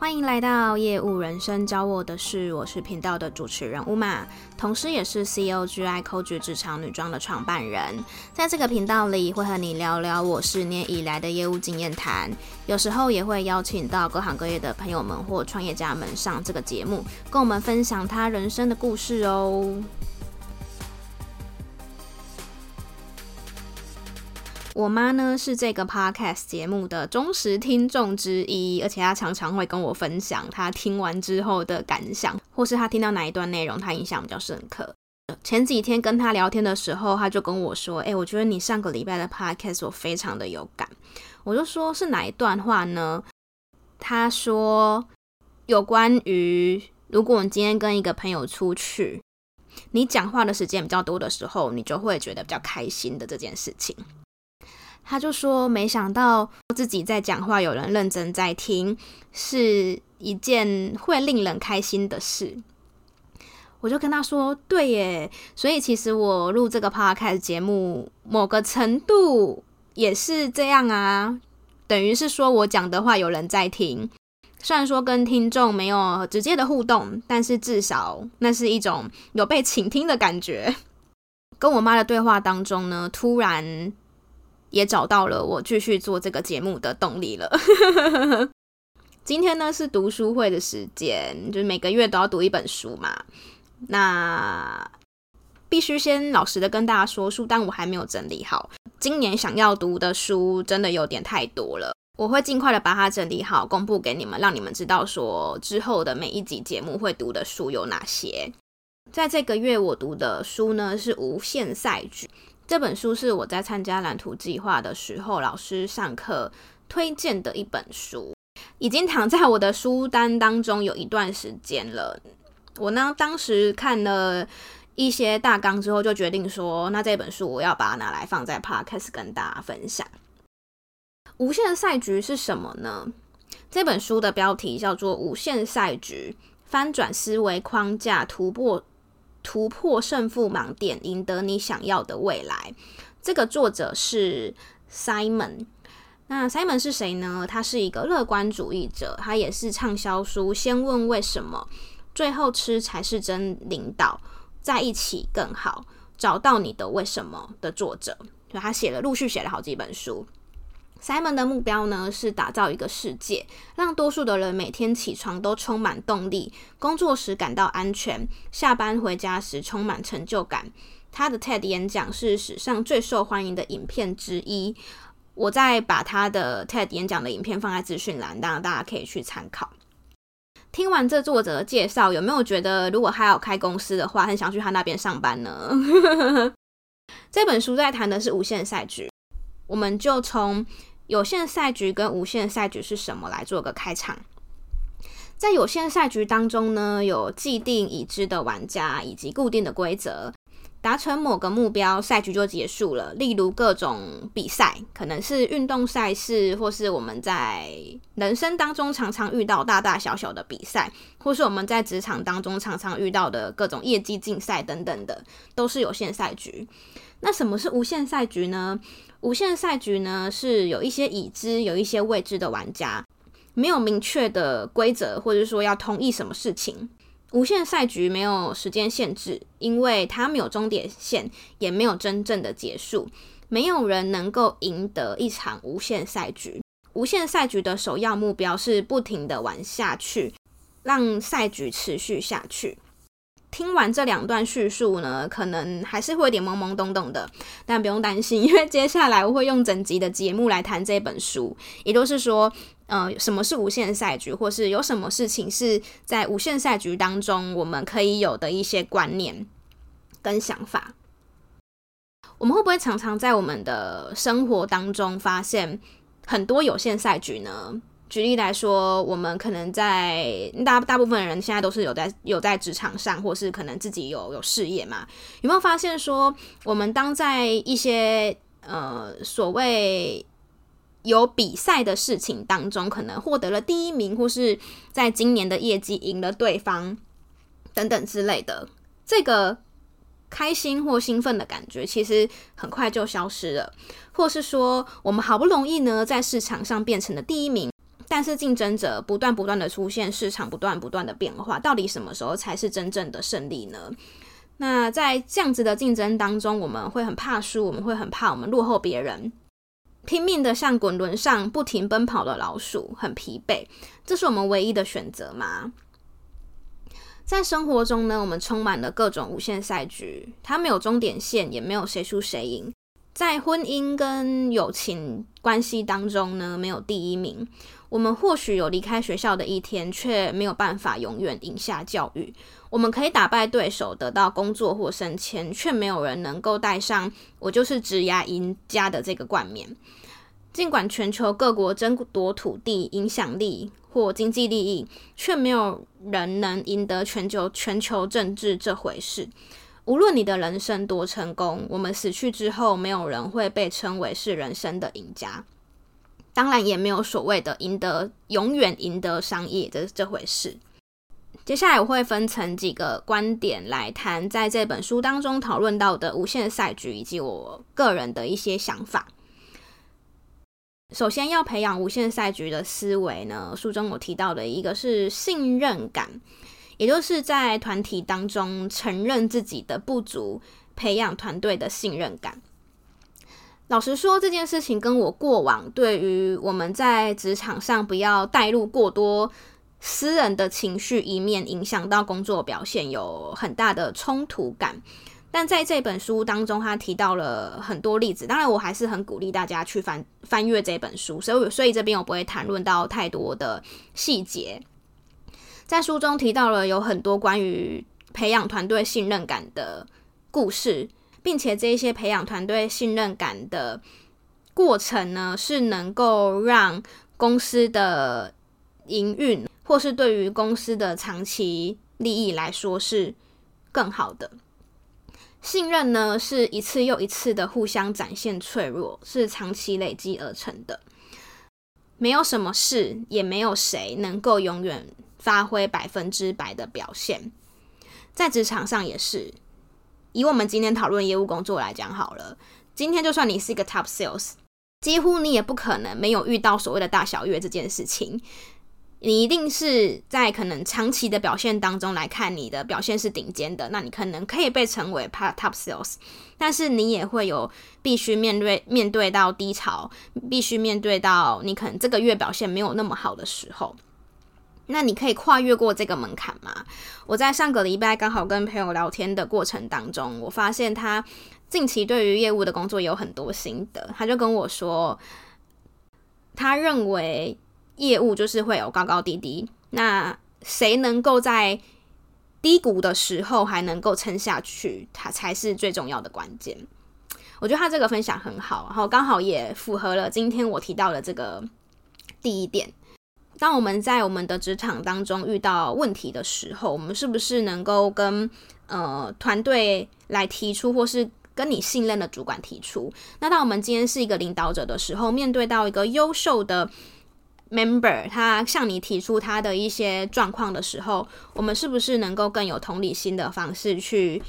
欢迎来到业务人生教我的事，我是频道的主持人 Uma，同时也是 COGI Coach 职场女装的创办人。在这个频道里，会和你聊聊我十年以来的业务经验谈，有时候也会邀请到各行各业的朋友们或创业家们上这个节目，跟我们分享他人生的故事哦。我妈呢是这个 podcast 节目的忠实听众之一，而且她常常会跟我分享她听完之后的感想，或是她听到哪一段内容她印象比较深刻。前几天跟她聊天的时候，她就跟我说：“诶，我觉得你上个礼拜的 podcast 我非常的有感。”我就说：“是哪一段话呢？”她说：“有关于如果你今天跟一个朋友出去，你讲话的时间比较多的时候，你就会觉得比较开心的这件事情。”他就说：“没想到自己在讲话，有人认真在听，是一件会令人开心的事。”我就跟他说：“对耶，所以其实我录这个 podcast 节目，某个程度也是这样啊，等于是说我讲的话有人在听。虽然说跟听众没有直接的互动，但是至少那是一种有被倾听的感觉。跟我妈的对话当中呢，突然。”也找到了我继续做这个节目的动力了。今天呢是读书会的时间，就是每个月都要读一本书嘛。那必须先老实的跟大家说，书单我还没有整理好。今年想要读的书真的有点太多了，我会尽快的把它整理好，公布给你们，让你们知道说之后的每一集节目会读的书有哪些。在这个月我读的书呢是《无限赛局》。这本书是我在参加蓝图计划的时候，老师上课推荐的一本书，已经躺在我的书单当中有一段时间了。我呢，当时看了一些大纲之后，就决定说，那这本书我要把它拿来放在 Podcast 跟大家分享。无限赛局是什么呢？这本书的标题叫做《无限赛局：翻转思维框架，突破》。突破胜负盲点，赢得你想要的未来。这个作者是 Simon。那 Simon 是谁呢？他是一个乐观主义者，他也是畅销书《先问为什么，最后吃才是真领导，在一起更好，找到你的为什么的作者。就他写了，陆续写了好几本书。Simon 的目标呢，是打造一个世界，让多数的人每天起床都充满动力，工作时感到安全，下班回家时充满成就感。他的 TED 演讲是史上最受欢迎的影片之一。我再把他的 TED 演讲的影片放在资讯栏，当然大家可以去参考。听完这作者的介绍，有没有觉得如果他要开公司的话，很想去他那边上班呢？这本书在谈的是无限赛局，我们就从。有限赛局跟无限赛局是什么？来做个开场。在有限赛局当中呢，有既定已知的玩家以及固定的规则。达成某个目标，赛局就结束了。例如各种比赛，可能是运动赛事，或是我们在人生当中常常遇到大大小小的比赛，或是我们在职场当中常常遇到的各种业绩竞赛等等的，都是有限赛局。那什么是无限赛局呢？无限赛局呢，是有一些已知、有一些未知的玩家，没有明确的规则，或者说要同意什么事情。无限赛局没有时间限制，因为它没有终点线，也没有真正的结束。没有人能够赢得一场无限赛局。无限赛局的首要目标是不停地玩下去，让赛局持续下去。听完这两段叙述呢，可能还是会有点懵懵懂懂的，但不用担心，因为接下来我会用整集的节目来谈这本书，也就是说，呃，什么是无限赛局，或是有什么事情是在无限赛局当中我们可以有的一些观念跟想法。我们会不会常常在我们的生活当中发现很多有限赛局呢？举例来说，我们可能在大大部分人现在都是有在有在职场上，或是可能自己有有事业嘛？有没有发现说，我们当在一些呃所谓有比赛的事情当中，可能获得了第一名，或是在今年的业绩赢了对方等等之类的，这个开心或兴奋的感觉，其实很快就消失了，或是说，我们好不容易呢在市场上变成了第一名。但是竞争者不断不断的出现，市场不断不断的变化，到底什么时候才是真正的胜利呢？那在这样子的竞争当中，我们会很怕输，我们会很怕我们落后别人，拼命的像滚轮上不停奔跑的老鼠，很疲惫。这是我们唯一的选择吗？在生活中呢，我们充满了各种无限赛局，它没有终点线，也没有谁输谁赢。在婚姻跟友情关系当中呢，没有第一名。我们或许有离开学校的一天，却没有办法永远赢下教育。我们可以打败对手，得到工作或升迁，却没有人能够戴上“我就是职涯赢家”的这个冠冕。尽管全球各国争夺土地、影响力或经济利益，却没有人能赢得全球全球政治这回事。无论你的人生多成功，我们死去之后，没有人会被称为是人生的赢家。当然，也没有所谓的赢得永远赢得商业的这回事。接下来我会分成几个观点来谈，在这本书当中讨论到的无限赛局，以及我个人的一些想法。首先要培养无限赛局的思维呢，书中我提到的一个是信任感，也就是在团体当中承认自己的不足，培养团队的信任感。老实说，这件事情跟我过往对于我们在职场上不要带入过多。私人的情绪一面影响到工作表现，有很大的冲突感。但在这本书当中，他提到了很多例子。当然，我还是很鼓励大家去翻翻阅这本书，所以所以这边我不会谈论到太多的细节。在书中提到了有很多关于培养团队信任感的故事，并且这些培养团队信任感的过程呢，是能够让公司的营运。或是对于公司的长期利益来说是更好的。信任呢，是一次又一次的互相展现脆弱，是长期累积而成的。没有什么事，也没有谁能够永远发挥百分之百的表现。在职场上也是。以我们今天讨论业务工作来讲好了，今天就算你是一个 top sales，几乎你也不可能没有遇到所谓的大小月这件事情。你一定是在可能长期的表现当中来看，你的表现是顶尖的，那你可能可以被称为 part top sales，。但是你也会有必须面对面对到低潮，必须面对到你可能这个月表现没有那么好的时候。那你可以跨越过这个门槛吗？我在上个礼拜刚好跟朋友聊天的过程当中，我发现他近期对于业务的工作有很多心得，他就跟我说，他认为。业务就是会有高高低低，那谁能够在低谷的时候还能够撑下去，他才是最重要的关键。我觉得他这个分享很好，然后刚好也符合了今天我提到的这个第一点。当我们在我们的职场当中遇到问题的时候，我们是不是能够跟呃团队来提出，或是跟你信任的主管提出？那当我们今天是一个领导者的时候，面对到一个优秀的 member 他向你提出他的一些状况的时候，我们是不是能够更有同理心的方式去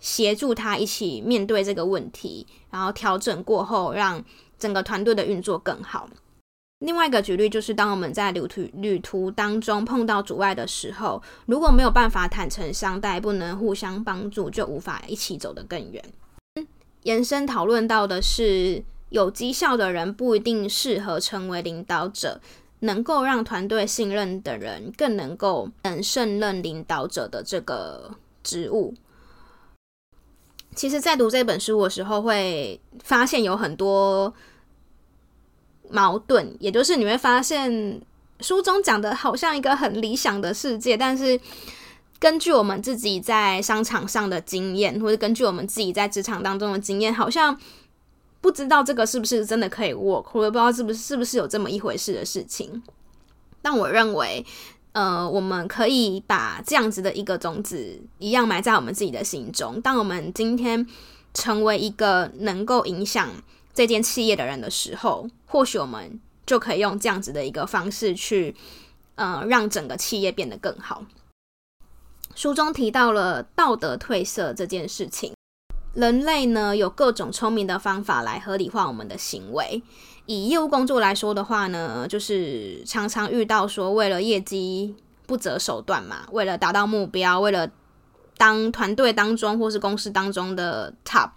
协助他一起面对这个问题，然后调整过后，让整个团队的运作更好？另外一个举例就是，当我们在旅途旅途当中碰到阻碍的时候，如果没有办法坦诚相待，不能互相帮助，就无法一起走得更远。延伸讨论到的是，有绩效的人不一定适合成为领导者。能够让团队信任的人，更能够能胜任领导者的这个职务。其实，在读这本书的时候，会发现有很多矛盾，也就是你会发现书中讲的好像一个很理想的世界，但是根据我们自己在商场上的经验，或者根据我们自己在职场当中的经验，好像。不知道这个是不是真的可以 work，或者不知道是不是是不是有这么一回事的事情。但我认为，呃，我们可以把这样子的一个种子一样埋在我们自己的心中。当我们今天成为一个能够影响这间企业的人的时候，或许我们就可以用这样子的一个方式去，呃，让整个企业变得更好。书中提到了道德褪色这件事情。人类呢，有各种聪明的方法来合理化我们的行为。以业务工作来说的话呢，就是常常遇到说，为了业绩不择手段嘛，为了达到目标，为了当团队当中或是公司当中的 top，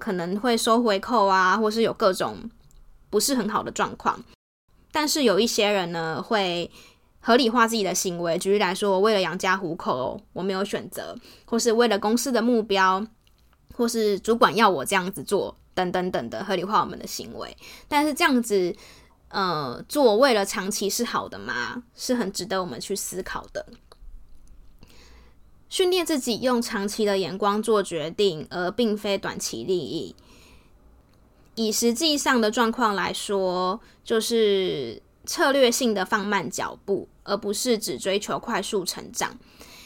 可能会收回扣啊，或是有各种不是很好的状况。但是有一些人呢，会合理化自己的行为。举例来说，为了养家糊口，我没有选择，或是为了公司的目标。或是主管要我这样子做，等等等的合理化我们的行为，但是这样子，呃，做为了长期是好的吗？是很值得我们去思考的。训练自己用长期的眼光做决定，而并非短期利益。以实际上的状况来说，就是策略性的放慢脚步，而不是只追求快速成长。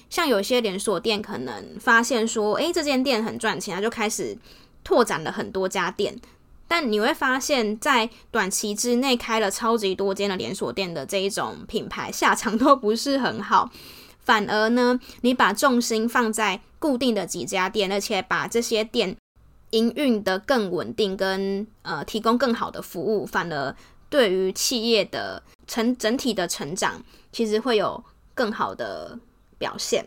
像有些连锁店可能发现说，诶，这间店很赚钱，他就开始拓展了很多家店。但你会发现在短期之内开了超级多间的连锁店的这一种品牌，下场都不是很好。反而呢，你把重心放在固定的几家店，而且把这些店营运得更稳定，跟呃提供更好的服务，反而对于企业的成整体的成长，其实会有更好的。表现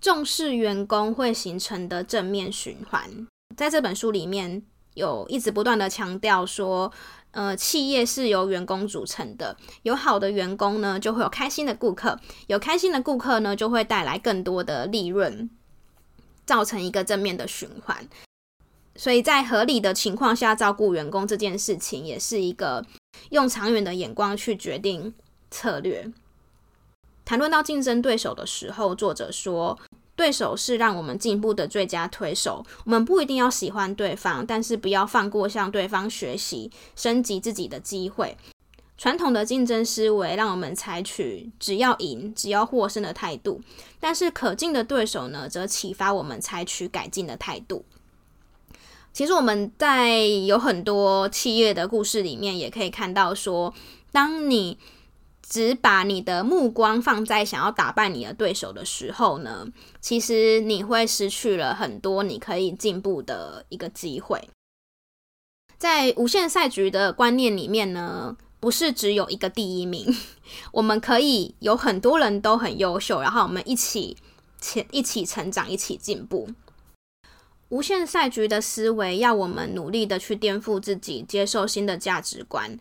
重视员工会形成的正面循环，在这本书里面有一直不断的强调说，呃，企业是由员工组成的，有好的员工呢，就会有开心的顾客，有开心的顾客呢，就会带来更多的利润，造成一个正面的循环。所以在合理的情况下照顾员工这件事情，也是一个用长远的眼光去决定策略。谈论到竞争对手的时候，作者说，对手是让我们进步的最佳推手。我们不一定要喜欢对方，但是不要放过向对方学习、升级自己的机会。传统的竞争思维让我们采取只要赢、只要获胜的态度，但是可敬的对手呢，则启发我们采取改进的态度。其实我们在有很多企业的故事里面，也可以看到说，当你只把你的目光放在想要打败你的对手的时候呢，其实你会失去了很多你可以进步的一个机会。在无限赛局的观念里面呢，不是只有一个第一名，我们可以有很多人都很优秀，然后我们一起前一起成长，一起进步。无限赛局的思维要我们努力的去颠覆自己，接受新的价值观。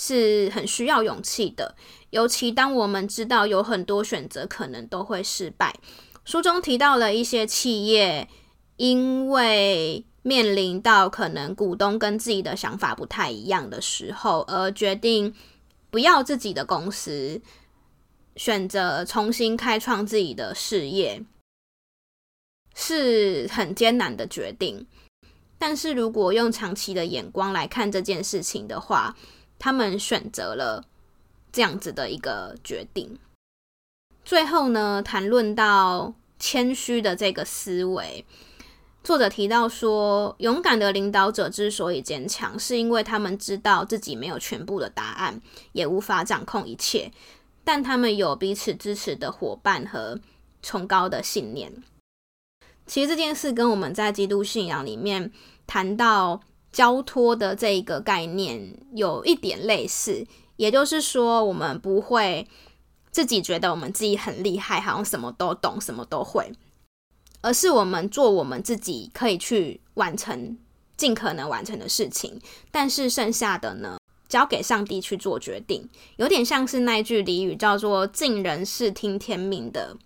是很需要勇气的，尤其当我们知道有很多选择可能都会失败。书中提到了一些企业，因为面临到可能股东跟自己的想法不太一样的时候，而决定不要自己的公司，选择重新开创自己的事业，是很艰难的决定。但是如果用长期的眼光来看这件事情的话，他们选择了这样子的一个决定。最后呢，谈论到谦虚的这个思维，作者提到说，勇敢的领导者之所以坚强，是因为他们知道自己没有全部的答案，也无法掌控一切，但他们有彼此支持的伙伴和崇高的信念。其实这件事跟我们在基督信仰里面谈到。交托的这一个概念有一点类似，也就是说，我们不会自己觉得我们自己很厉害，好像什么都懂，什么都会，而是我们做我们自己可以去完成、尽可能完成的事情，但是剩下的呢，交给上帝去做决定，有点像是那句俚语叫做“尽人事听天命”的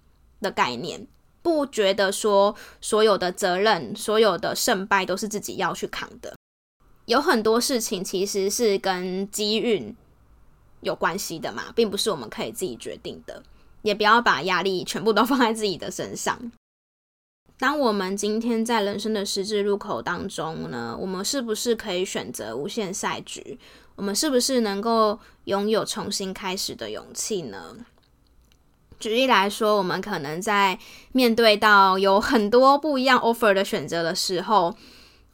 的概念，不觉得说所有的责任、所有的胜败都是自己要去扛的。有很多事情其实是跟机运有关系的嘛，并不是我们可以自己决定的。也不要把压力全部都放在自己的身上。当我们今天在人生的十字路口当中呢，我们是不是可以选择无限赛局？我们是不是能够拥有重新开始的勇气呢？举例来说，我们可能在面对到有很多不一样 offer 的选择的时候。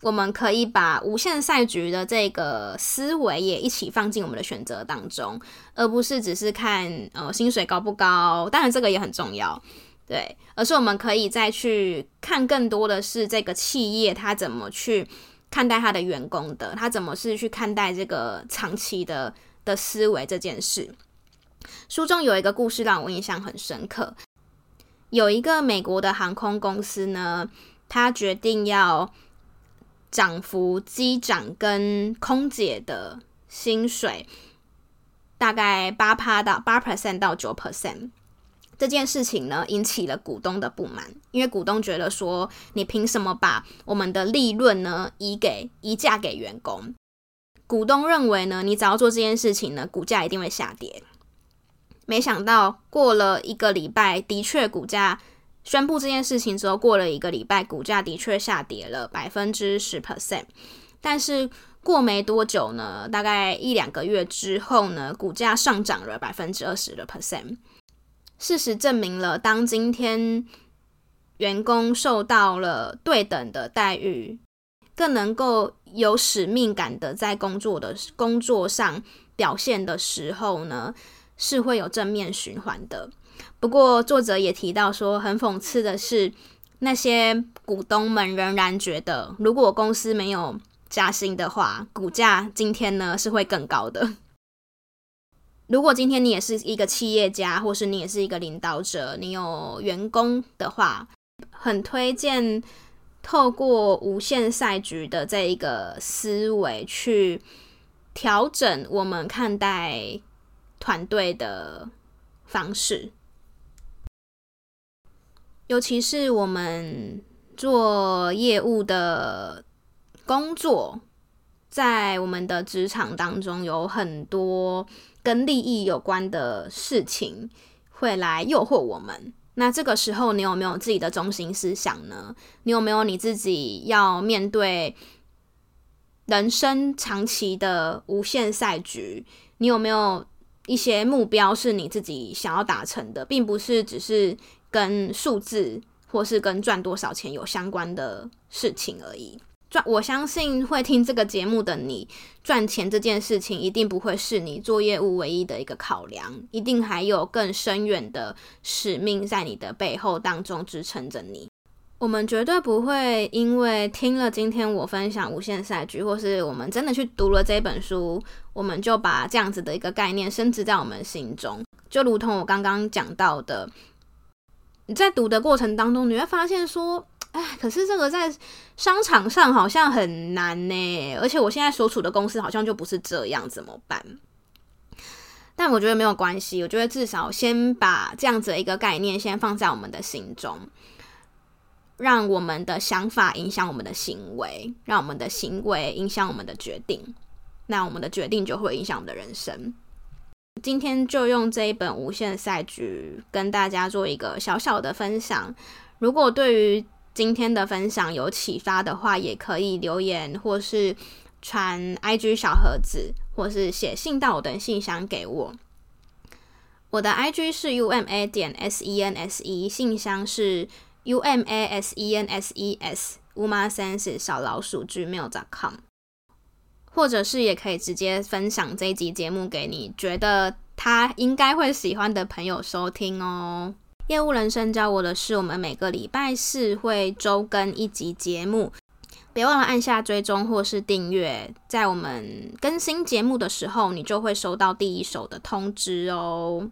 我们可以把无限赛局的这个思维也一起放进我们的选择当中，而不是只是看呃薪水高不高，当然这个也很重要，对，而是我们可以再去看更多的是这个企业它怎么去看待他的员工的，他怎么是去看待这个长期的的思维这件事。书中有一个故事让我印象很深刻，有一个美国的航空公司呢，他决定要涨幅机长跟空姐的薪水，大概八趴到八 percent 到九 percent。这件事情呢，引起了股东的不满，因为股东觉得说，你凭什么把我们的利润呢移给移嫁给员工？股东认为呢，你只要做这件事情呢，股价一定会下跌。没想到过了一个礼拜，的确股价宣布这件事情之后，过了一个礼拜，股价的确下跌了百分之十 percent。但是过没多久呢，大概一两个月之后呢，股价上涨了百分之二十的 percent。事实证明了，当今天员工受到了对等的待遇，更能够有使命感的在工作的工作上表现的时候呢，是会有正面循环的。不过，作者也提到说，很讽刺的是，那些股东们仍然觉得，如果公司没有加薪的话，股价今天呢是会更高的。如果今天你也是一个企业家，或是你也是一个领导者，你有员工的话，很推荐透过无限赛局的这一个思维去调整我们看待团队的方式，尤其是我们做业务的工作，在我们的职场当中有很多。跟利益有关的事情会来诱惑我们。那这个时候，你有没有自己的中心思想呢？你有没有你自己要面对人生长期的无限赛局？你有没有一些目标是你自己想要达成的，并不是只是跟数字或是跟赚多少钱有相关的事情而已。赚，我相信会听这个节目的你，赚钱这件事情一定不会是你做业务唯一的一个考量，一定还有更深远的使命在你的背后当中支撑着你。我们绝对不会因为听了今天我分享无限赛局，或是我们真的去读了这本书，我们就把这样子的一个概念深植在我们心中。就如同我刚刚讲到的，你在读的过程当中，你会发现说。哎，可是这个在商场上好像很难呢，而且我现在所处的公司好像就不是这样，怎么办？但我觉得没有关系，我觉得至少先把这样子的一个概念先放在我们的心中，让我们的想法影响我们的行为，让我们的行为影响我们的决定，那我们的决定就会影响我们的人生。今天就用这一本《无限赛局》跟大家做一个小小的分享，如果对于今天的分享有启发的话，也可以留言，或是传 IG 小盒子，或是写信到我的信箱给我。我的 IG 是 UMA 点 SENSE，信箱是 UMASENSES umasense 小老鼠 gmail.com，或者是也可以直接分享这一集节目给你觉得他应该会喜欢的朋友收听哦。业务人生教我的是，我们每个礼拜四会周更一集节目，别忘了按下追踪或是订阅，在我们更新节目的时候，你就会收到第一手的通知哦。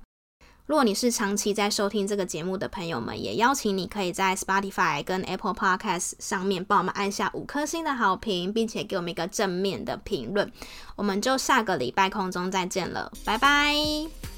如果你是长期在收听这个节目的朋友们，也邀请你可以在 Spotify 跟 Apple Podcast 上面帮我们按下五颗星的好评，并且给我们一个正面的评论。我们就下个礼拜空中再见了，拜拜。